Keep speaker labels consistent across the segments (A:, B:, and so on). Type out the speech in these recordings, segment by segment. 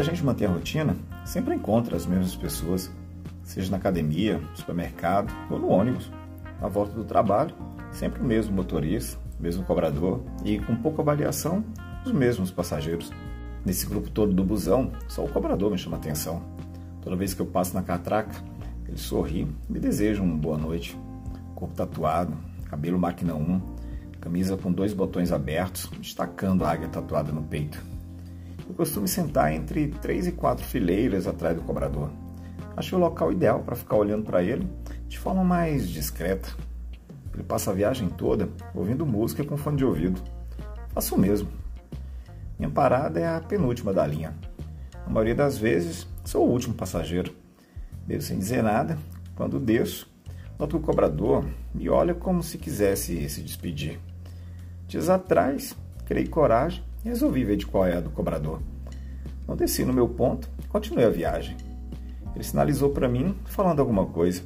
A: a gente mantém a rotina, sempre encontra as mesmas pessoas, seja na academia, supermercado ou no ônibus. Na volta do trabalho, sempre o mesmo motorista, o mesmo cobrador e, com pouca variação, os mesmos passageiros. Nesse grupo todo do busão, só o cobrador me chama atenção. Toda vez que eu passo na catraca, ele sorri e me deseja uma boa noite. Corpo tatuado, cabelo máquina 1, camisa com dois botões abertos, destacando a águia tatuada no peito. Eu costumo sentar entre três e quatro fileiras atrás do cobrador. Achei o local ideal para ficar olhando para ele de forma mais discreta. Ele passa a viagem toda ouvindo música com fone de ouvido. Faço o mesmo. Minha parada é a penúltima da linha. Na maioria das vezes, sou o último passageiro. Meio sem dizer nada, quando desço, noto o cobrador me olha como se quisesse se despedir. Dias atrás, criei coragem e resolvi ver de qual é a do cobrador. Não desci no meu ponto, continuei a viagem. Ele sinalizou para mim, falando alguma coisa.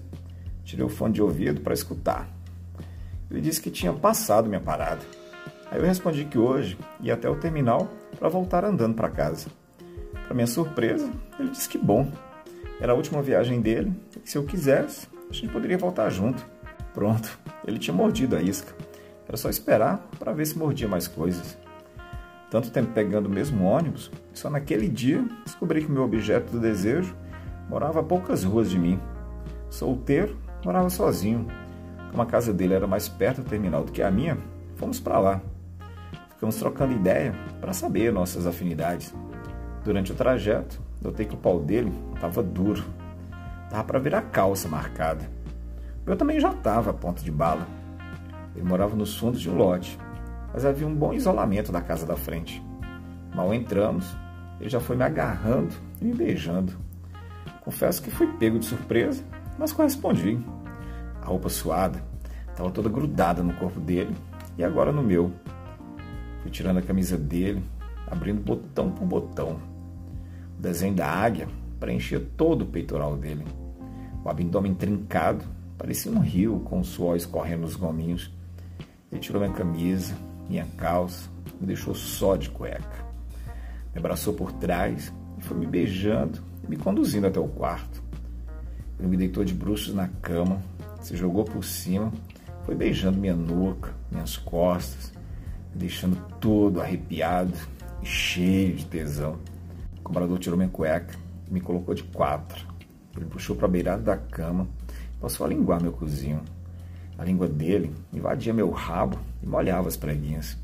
A: Tirei o fone de ouvido para escutar. Ele disse que tinha passado minha parada. Aí eu respondi que hoje ia até o terminal para voltar andando para casa. Para minha surpresa, ele disse que bom. Era a última viagem dele e que se eu quisesse, a gente poderia voltar junto. Pronto, ele tinha mordido a isca. Era só esperar para ver se mordia mais coisas tanto tempo pegando o mesmo ônibus, só naquele dia descobri que meu objeto do desejo morava a poucas ruas de mim. Solteiro, morava sozinho. Como a casa dele era mais perto do terminal do que a minha, fomos para lá. Ficamos trocando ideia para saber nossas afinidades. Durante o trajeto, notei que o pau dele estava duro. Tava para virar calça marcada. Eu também já estava a ponto de bala. Ele morava nos fundos de um lote, mas havia um bom isolamento da casa da frente. Mal entramos, ele já foi me agarrando e me beijando. Confesso que fui pego de surpresa, mas correspondi. A roupa suada estava toda grudada no corpo dele e agora no meu. Fui tirando a camisa dele, abrindo botão por botão. O desenho da águia preenchia todo o peitoral dele. O abdômen trincado parecia um rio com o suor escorrendo nos gominhos. Ele tirou minha camisa, minha calça, me deixou só de cueca. Me abraçou por trás e foi me beijando e me conduzindo até o quarto. Ele me deitou de bruxos na cama, se jogou por cima, foi beijando minha nuca, minhas costas, me deixando todo arrepiado e cheio de tesão. O cobrador tirou minha cueca e me colocou de quatro. Ele puxou para a beirada da cama passou a linguar meu cozinho. A língua dele invadia meu rabo e molhava as preguinhas.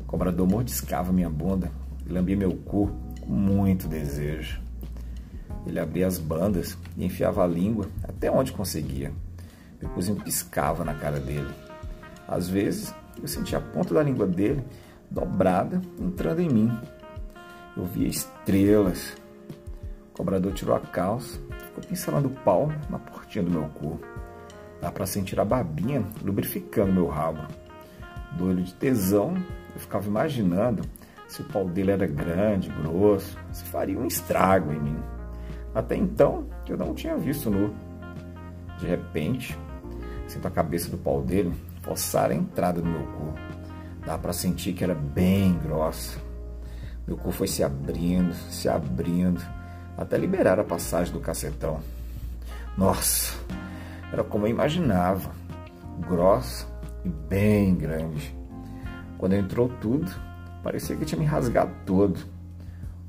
A: O cobrador mordiscava minha bunda e lambia meu cu com muito desejo. Ele abria as bandas e enfiava a língua até onde conseguia. Meu cozinho piscava na cara dele. Às vezes, eu sentia a ponta da língua dele dobrada entrando em mim. Eu via estrelas. O cobrador tirou a calça, ficou pincelando o pau na portinha do meu cu. Dá para sentir a babinha lubrificando meu rabo. Doido de tesão, eu ficava imaginando se o pau dele era grande, grosso, se faria um estrago em mim. Até então, eu não tinha visto nu. De repente, sinto a cabeça do pau dele forçar a entrada no meu cu. Dá para sentir que era bem grossa. Meu cu foi se abrindo, se abrindo, até liberar a passagem do cacetão. Nossa, era como eu imaginava, grossa e bem grande. Quando entrou tudo, parecia que tinha me rasgado todo.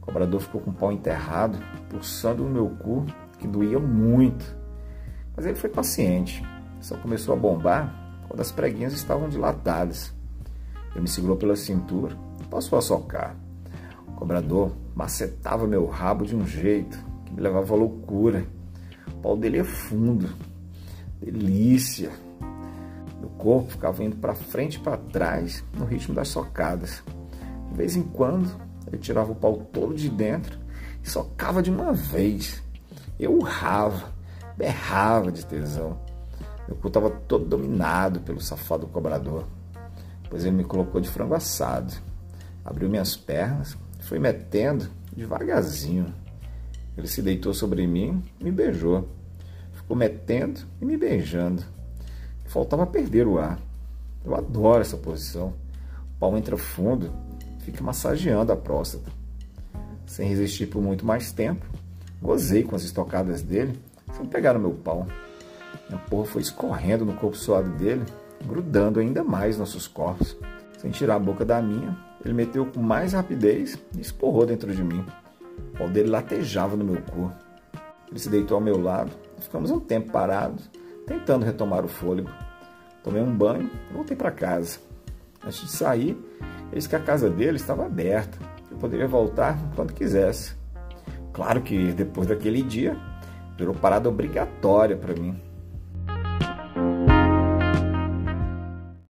A: O cobrador ficou com o pau enterrado, pulsando no meu cu, que doía muito. Mas ele foi paciente, só começou a bombar quando as preguinhas estavam dilatadas. Ele me segurou pela cintura e passou a socar. O cobrador macetava meu rabo de um jeito que me levava à loucura. O pau dele é fundo, Delícia! Meu corpo ficava indo para frente e para trás no ritmo das socadas. De vez em quando, ele tirava o pau todo de dentro e socava de uma vez. Eu urrava, berrava de tesão. Meu cu estava todo dominado pelo safado cobrador. Depois ele me colocou de frango assado, abriu minhas pernas, foi metendo devagarzinho. Ele se deitou sobre mim me beijou ficou metendo e me beijando. Faltava perder o ar. Eu adoro essa posição. O pau entra fundo, fica massageando a próstata. sem resistir por muito mais tempo. Gozei com as estocadas dele, sem pegar no meu pau. A porra foi escorrendo no corpo suado dele, grudando ainda mais nossos corpos. Sem tirar a boca da minha, ele meteu com mais rapidez e esporrou dentro de mim. O pau dele latejava no meu corpo. Ele se deitou ao meu lado ficamos um tempo parados, tentando retomar o fôlego. Tomei um banho e voltei para casa. Antes de sair, eis que a casa dele estava aberta. Eu poderia voltar quando quisesse. Claro que depois daquele dia, virou parada obrigatória para mim.